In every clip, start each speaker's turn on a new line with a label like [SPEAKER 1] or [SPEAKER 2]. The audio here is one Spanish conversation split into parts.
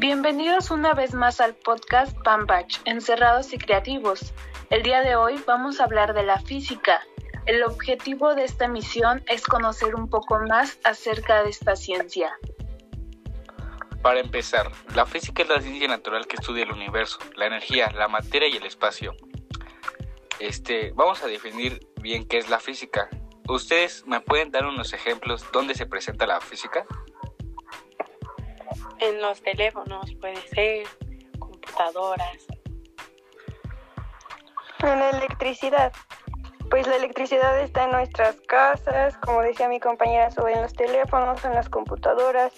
[SPEAKER 1] Bienvenidos una vez más al podcast Pampach, Encerrados y Creativos. El día de hoy vamos a hablar de la física. El objetivo de esta misión es conocer un poco más acerca de esta ciencia.
[SPEAKER 2] Para empezar, la física es la ciencia natural que estudia el universo, la energía, la materia y el espacio. Este, vamos a definir bien qué es la física. ¿Ustedes me pueden dar unos ejemplos dónde se presenta la física?
[SPEAKER 3] En los teléfonos, puede ser, computadoras.
[SPEAKER 4] En la electricidad. Pues la electricidad está en nuestras casas, como decía mi compañera, sobre en los teléfonos, en las computadoras,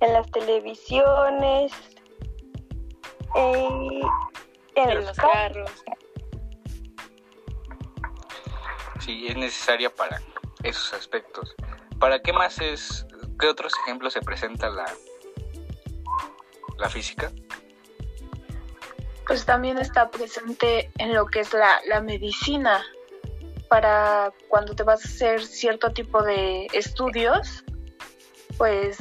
[SPEAKER 4] en las televisiones, y en, los, carros.
[SPEAKER 2] Sí, es necesaria para esos aspectos. ¿Para qué más es, qué otros ejemplos se presenta la, la física?
[SPEAKER 1] Pues también está presente en lo que es la, la medicina, para cuando te vas a hacer cierto tipo de estudios, pues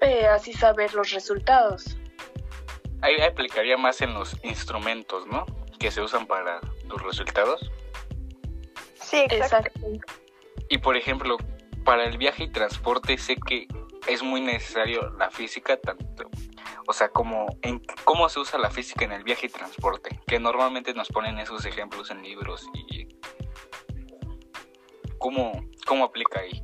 [SPEAKER 1] eh, así saber los resultados.
[SPEAKER 2] Ahí aplicaría más en los instrumentos, ¿no? Que se usan para los resultados.
[SPEAKER 4] Sí, exacto.
[SPEAKER 2] Y por ejemplo, para el viaje y transporte sé que es muy necesario la física, tanto, o sea, como en cómo se usa la física en el viaje y transporte, que normalmente nos ponen esos ejemplos en libros y cómo, cómo aplica ahí.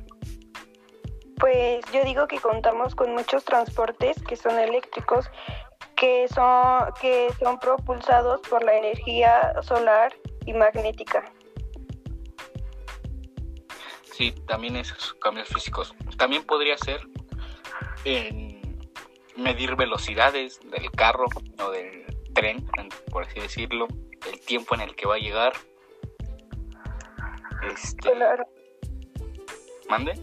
[SPEAKER 4] Pues yo digo que contamos con muchos transportes que son eléctricos, que son, que son propulsados por la energía solar y magnética.
[SPEAKER 2] Sí, también esos cambios físicos. También podría ser en medir velocidades del carro o del tren, por así decirlo, el tiempo en el que va a llegar. Este... ¿Mande?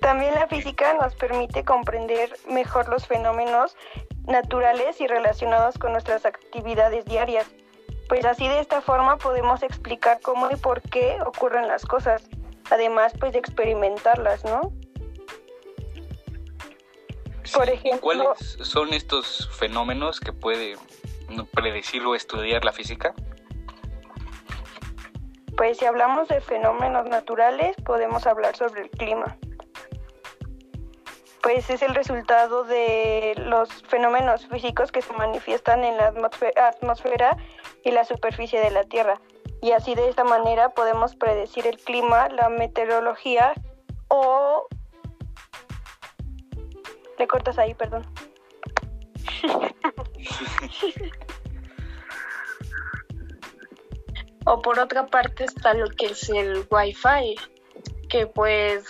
[SPEAKER 4] También la física nos permite comprender mejor los fenómenos naturales y relacionados con nuestras actividades diarias. Pues así de esta forma podemos explicar cómo y por qué ocurren las cosas, además pues de experimentarlas, ¿no?
[SPEAKER 2] Por ejemplo, ¿cuáles son estos fenómenos que puede predecir o estudiar la física?
[SPEAKER 4] Pues si hablamos de fenómenos naturales, podemos hablar sobre el clima pues es el resultado de los fenómenos físicos que se manifiestan en la atmósfera y la superficie de la Tierra. Y así de esta manera podemos predecir el clima, la meteorología o... Le cortas ahí, perdón.
[SPEAKER 1] o por otra parte está lo que es el Wi-Fi, que pues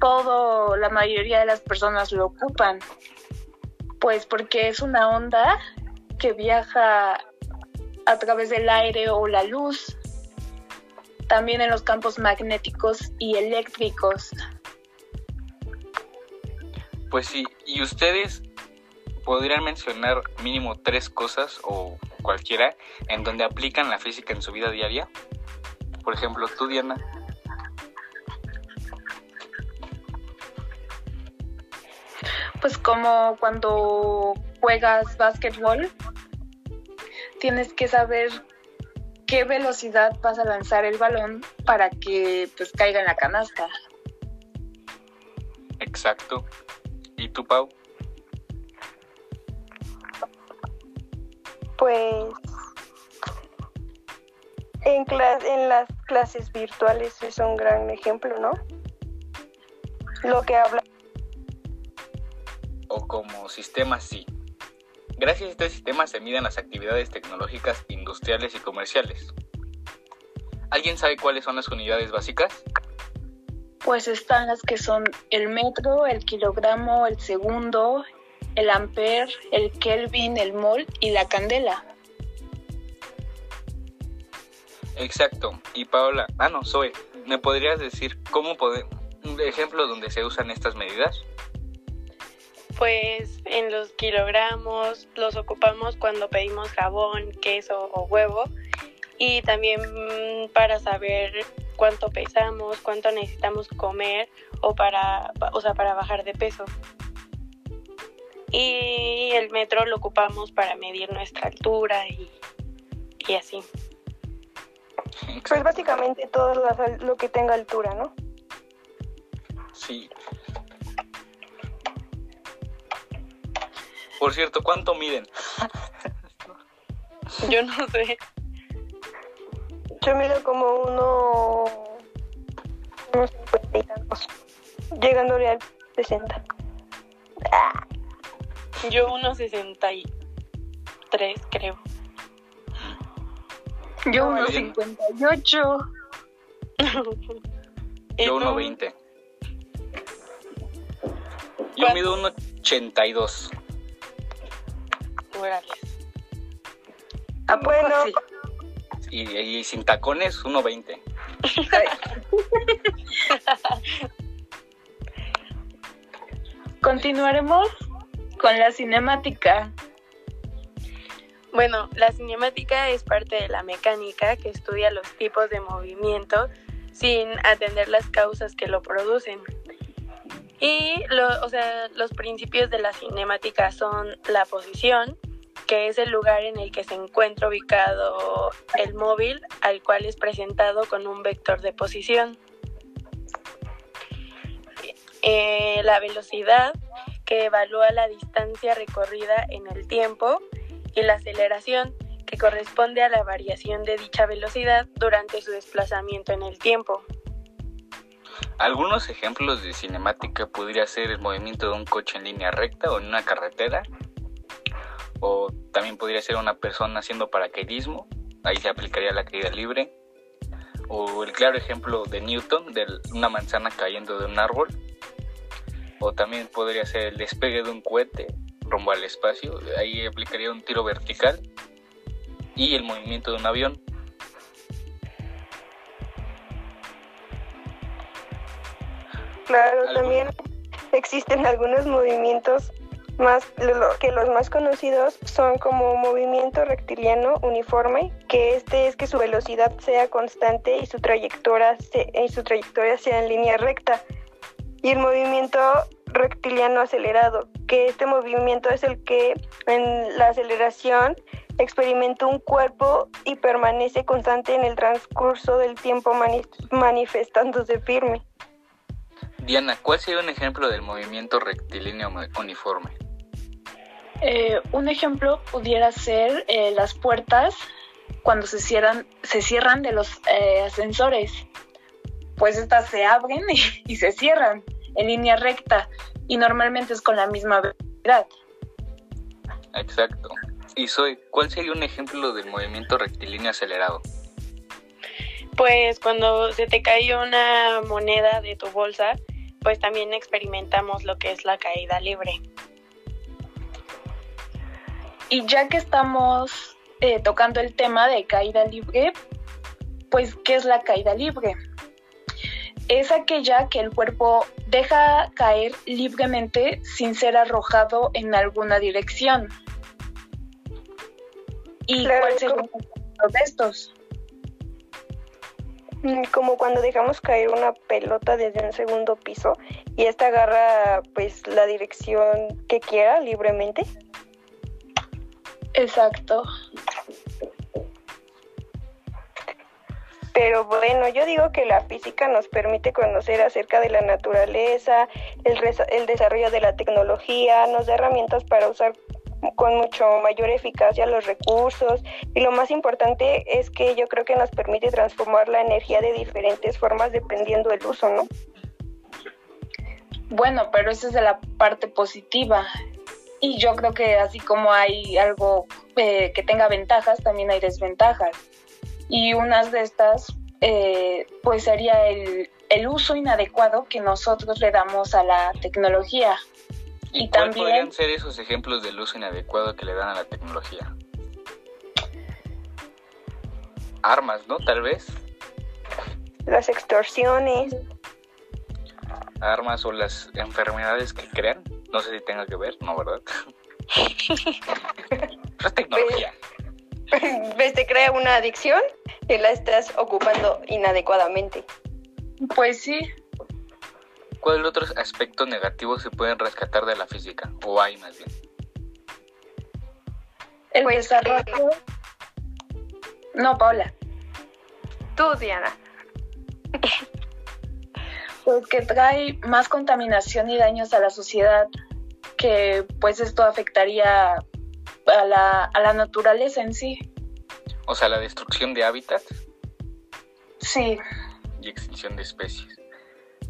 [SPEAKER 1] todo, la mayoría de las personas lo ocupan, pues porque es una onda que viaja a través del aire o la luz, también en los campos magnéticos y eléctricos.
[SPEAKER 2] Pues sí, y ustedes podrían mencionar mínimo tres cosas o cualquiera en donde aplican la física en su vida diaria. Por ejemplo, tú, Diana.
[SPEAKER 1] pues como cuando juegas básquetbol, tienes que saber qué velocidad vas a lanzar el balón para que pues caiga en la canasta.
[SPEAKER 2] Exacto. ¿Y tú, Pau?
[SPEAKER 4] Pues en, en las clases virtuales es un gran ejemplo, ¿no? Lo que habla
[SPEAKER 2] o como sistema sí. Gracias a este sistema se miden las actividades tecnológicas industriales y comerciales. ¿Alguien sabe cuáles son las unidades básicas?
[SPEAKER 1] Pues están las que son el metro, el kilogramo, el segundo, el amper, el kelvin, el mol y la candela.
[SPEAKER 2] Exacto. Y Paola, ah no, Zoe, ¿me podrías decir cómo podemos, un ejemplo donde se usan estas medidas?
[SPEAKER 3] Pues en los kilogramos los ocupamos cuando pedimos jabón, queso o huevo y también mm, para saber cuánto pesamos, cuánto necesitamos comer o para, o sea, para bajar de peso. Y el metro lo ocupamos para medir nuestra altura y, y así.
[SPEAKER 4] Pues básicamente todo lo, lo que tenga altura, ¿no?
[SPEAKER 2] Sí. Por cierto, ¿cuánto miden?
[SPEAKER 3] Yo no sé.
[SPEAKER 4] Yo mido como uno... unos cincuenta y tantos. Llegándole al 60. Ah,
[SPEAKER 3] Yo unos 63, creo.
[SPEAKER 1] Yo
[SPEAKER 2] Muy
[SPEAKER 1] unos
[SPEAKER 2] bien.
[SPEAKER 1] 58.
[SPEAKER 3] ¿Y
[SPEAKER 2] Yo
[SPEAKER 3] tú?
[SPEAKER 2] 1.20. Yo
[SPEAKER 3] ¿Cuánto?
[SPEAKER 2] mido 1.82.
[SPEAKER 3] Órale.
[SPEAKER 1] ¿A poco
[SPEAKER 4] Bueno.
[SPEAKER 1] sí?
[SPEAKER 2] Y, y sin tacones, 1.20.
[SPEAKER 1] Continuaremos con la cinemática.
[SPEAKER 3] Bueno, la cinemática es parte de la mecánica que estudia los tipos de movimiento sin atender las causas que lo producen. Y lo- o sea, los principios de la cinemática son la posición, que es el lugar en el que se encuentra ubicado el móvil, al cual es presentado con un vector de posición. Eh, la velocidad, que evalúa la distancia recorrida en el tiempo, y la aceleración, que corresponde a la variación de dicha velocidad durante su desplazamiento en el tiempo.
[SPEAKER 2] Algunos ejemplos de cinemática podría ser el movimiento de un coche en línea recta o en una carretera. O también podría ser una persona haciendo paracaidismo. Ahí se aplicaría la caída libre. O el claro ejemplo de Newton, de una manzana cayendo de un árbol. O también podría ser el despegue de un cohete rumbo al espacio. Ahí aplicaría un tiro vertical. Y el movimiento de un avión.
[SPEAKER 4] Claro,
[SPEAKER 2] Algo-
[SPEAKER 4] también existen algunos movimientos más lo- que los más conocidos son como movimiento rectiliano uniforme, que este es que su velocidad sea constante y su trayectoria se- y su trayectoria sea en línea recta. Y el movimiento rectiliano acelerado, que este movimiento es el que en la aceleración experimenta un cuerpo y permanece constante en el transcurso del tiempo mani- manifestándose firme.
[SPEAKER 2] Diana, ¿cuál sería un ejemplo del movimiento rectilíneo uniforme?
[SPEAKER 1] Eh, un ejemplo pudiera ser eh, las puertas cuando se cierran, se cierran de los eh, ascensores. Pues estas se abren y, y se cierran en línea recta y normalmente es con la misma velocidad.
[SPEAKER 2] Exacto. Y soy, ¿cuál sería un ejemplo del movimiento rectilíneo acelerado?
[SPEAKER 3] Pues cuando se te cae una moneda de tu bolsa, pues también experimentamos lo que es la caída libre.
[SPEAKER 1] Y ya que estamos eh, tocando el tema de caída libre, pues ¿qué es la caída libre? Es aquella que el cuerpo deja caer libremente sin ser arrojado en alguna dirección. ¿Y
[SPEAKER 4] Claro,
[SPEAKER 1] cuál sería
[SPEAKER 4] como-
[SPEAKER 1] de estos?
[SPEAKER 4] Mm, Como cuando dejamos caer una pelota desde un segundo piso y esta agarra pues la dirección que quiera libremente.
[SPEAKER 1] Exacto.
[SPEAKER 4] Pero bueno, yo digo que la física nos permite conocer acerca de la naturaleza, el, el desarrollo de la tecnología, nos da herramientas para usar con mucho mayor eficacia los recursos y lo más importante es que yo creo que nos permite transformar la energía de diferentes formas dependiendo del uso, ¿no?
[SPEAKER 1] Bueno, pero esa es de la parte positiva. Y yo creo que así como hay algo eh, que tenga ventajas, también hay desventajas. Y unas de estas, eh, pues sería el, el uso inadecuado que nosotros le damos a la tecnología.
[SPEAKER 2] ¿Y,
[SPEAKER 1] Y
[SPEAKER 2] cuál
[SPEAKER 1] también-
[SPEAKER 2] podrían ser esos ejemplos del uso inadecuado que le dan a la tecnología? Armas, ¿no? Tal vez.
[SPEAKER 4] Las extorsiones,
[SPEAKER 2] Armas o las enfermedades que crean. No sé si tenga que ver, no, ¿verdad? es tecnología.
[SPEAKER 4] ves, te crea una adicción y la estás ocupando inadecuadamente.
[SPEAKER 1] Pues sí,
[SPEAKER 2] ¿Cuáles otros aspectos negativos se pueden rescatar de la física? O hay más bien.
[SPEAKER 1] El
[SPEAKER 4] Pues,
[SPEAKER 1] desarrollo... No, Paula.
[SPEAKER 4] Tú, Diana.
[SPEAKER 1] Pues que trae más contaminación y daños a la sociedad, que pues esto afectaría a la, a la naturaleza en sí.
[SPEAKER 2] O sea, la destrucción de hábitats
[SPEAKER 1] Sí,
[SPEAKER 2] y extinción de especies.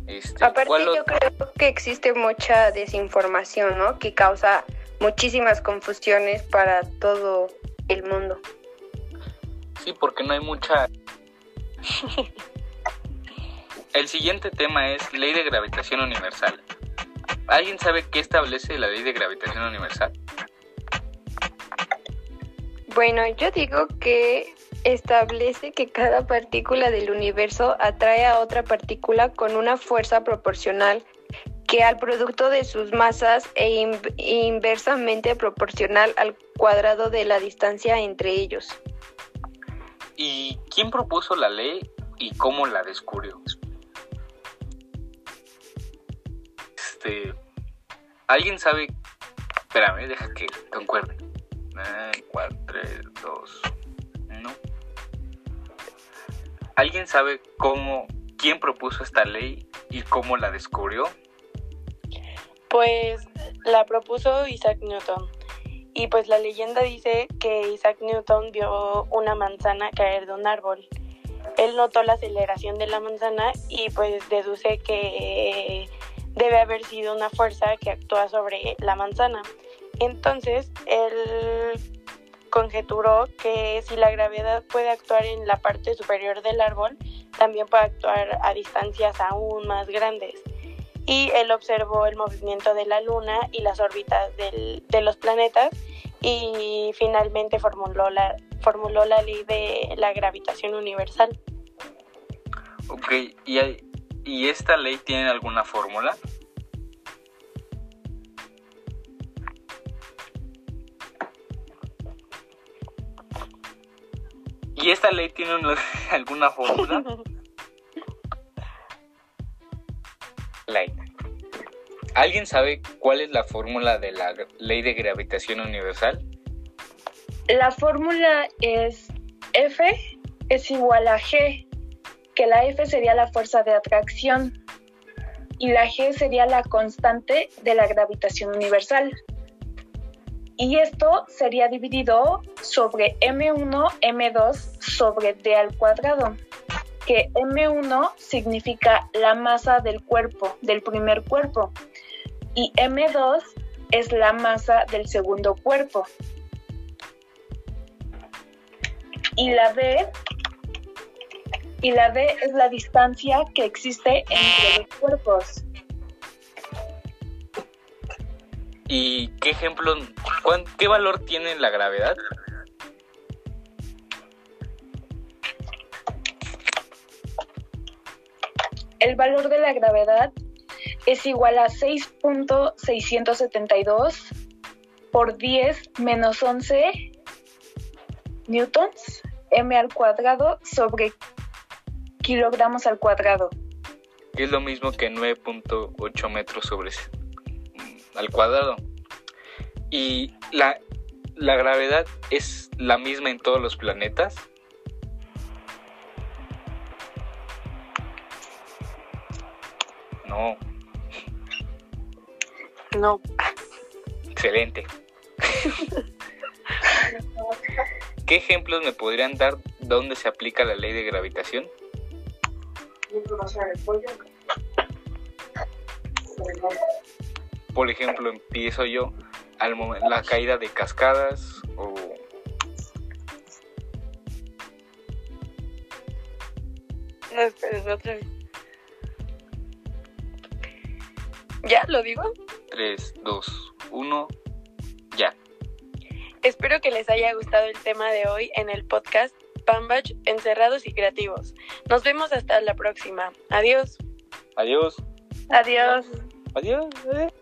[SPEAKER 2] Este,
[SPEAKER 4] Aparte,
[SPEAKER 2] ¿cuál
[SPEAKER 4] yo creo que existe mucha desinformación, ¿no? Que causa muchísimas confusiones para todo el mundo.
[SPEAKER 2] Sí, porque no hay mucha... El siguiente tema es ley de gravitación universal. ¿Alguien sabe qué establece la ley de gravitación universal?
[SPEAKER 4] Bueno, yo digo que establece que cada partícula del universo atrae a otra partícula con una fuerza proporcional que al producto de sus masas e in- inversamente proporcional al cuadrado de la distancia entre ellos.
[SPEAKER 2] ¿Y quién propuso la ley y cómo la descubrió? Este, ¿Alguien sabe? Espérame, deja que concuerde. 4, 3, 2, 1. ¿Alguien sabe cómo, quién propuso esta ley y cómo la descubrió?
[SPEAKER 3] Pues la propuso Isaac Newton. Y pues la leyenda dice que Isaac Newton vio una manzana caer de un árbol. Él notó la aceleración de la manzana y pues deduce que debe haber sido una fuerza que actúa sobre la manzana. Entonces, él conjeturó que si la gravedad puede actuar en la parte superior del árbol, también puede actuar a distancias aún más grandes y él observó el movimiento de la luna y las órbitas de los planetas y finalmente formuló la, formuló la ley de la gravitación universal.
[SPEAKER 2] Ok, ¿y, hay- ¿y esta ley tiene alguna fórmula? ¿Y esta ley tiene una- alguna fórmula? Ley. ¿Alguien sabe cuál es la fórmula de la ley de gravitación universal?
[SPEAKER 1] la fórmula es F es igual a G, que la F sería la fuerza de atracción y la G sería la constante de la gravitación universal. Y esto sería dividido sobre M1, M2 sobre D al cuadrado, que M1 significa la masa del cuerpo, del primer cuerpo, y M2 es la masa del segundo cuerpo. Y la D y la D es la distancia que existe entre los cuerpos.
[SPEAKER 2] ¿Y qué ejemplo, cuán- qué valor tiene la gravedad?
[SPEAKER 1] El valor de la gravedad es igual a 6.672 por 10 menos 11 newtons m al cuadrado sobre kilogramos al cuadrado.
[SPEAKER 2] que es lo mismo que 9.8 metros sobre mm, al cuadrado. Y la, la gravedad es la misma en todos los planetas. No,
[SPEAKER 3] No,
[SPEAKER 2] excelente. ¿Qué ejemplos me podrían dar dónde se aplica la ley de gravitación? Por ejemplo, empiezo yo al momen- la caída de cascadas o
[SPEAKER 3] no esperes otra vez. ¿Ya lo digo?
[SPEAKER 2] 3, 2, 1, ya.
[SPEAKER 3] Espero que les haya gustado el tema de hoy en el podcast Pambach Encerrados y Creativos. Nos vemos hasta la próxima. Adiós.
[SPEAKER 2] Adiós.
[SPEAKER 1] Adiós.
[SPEAKER 2] Adiós. adiós.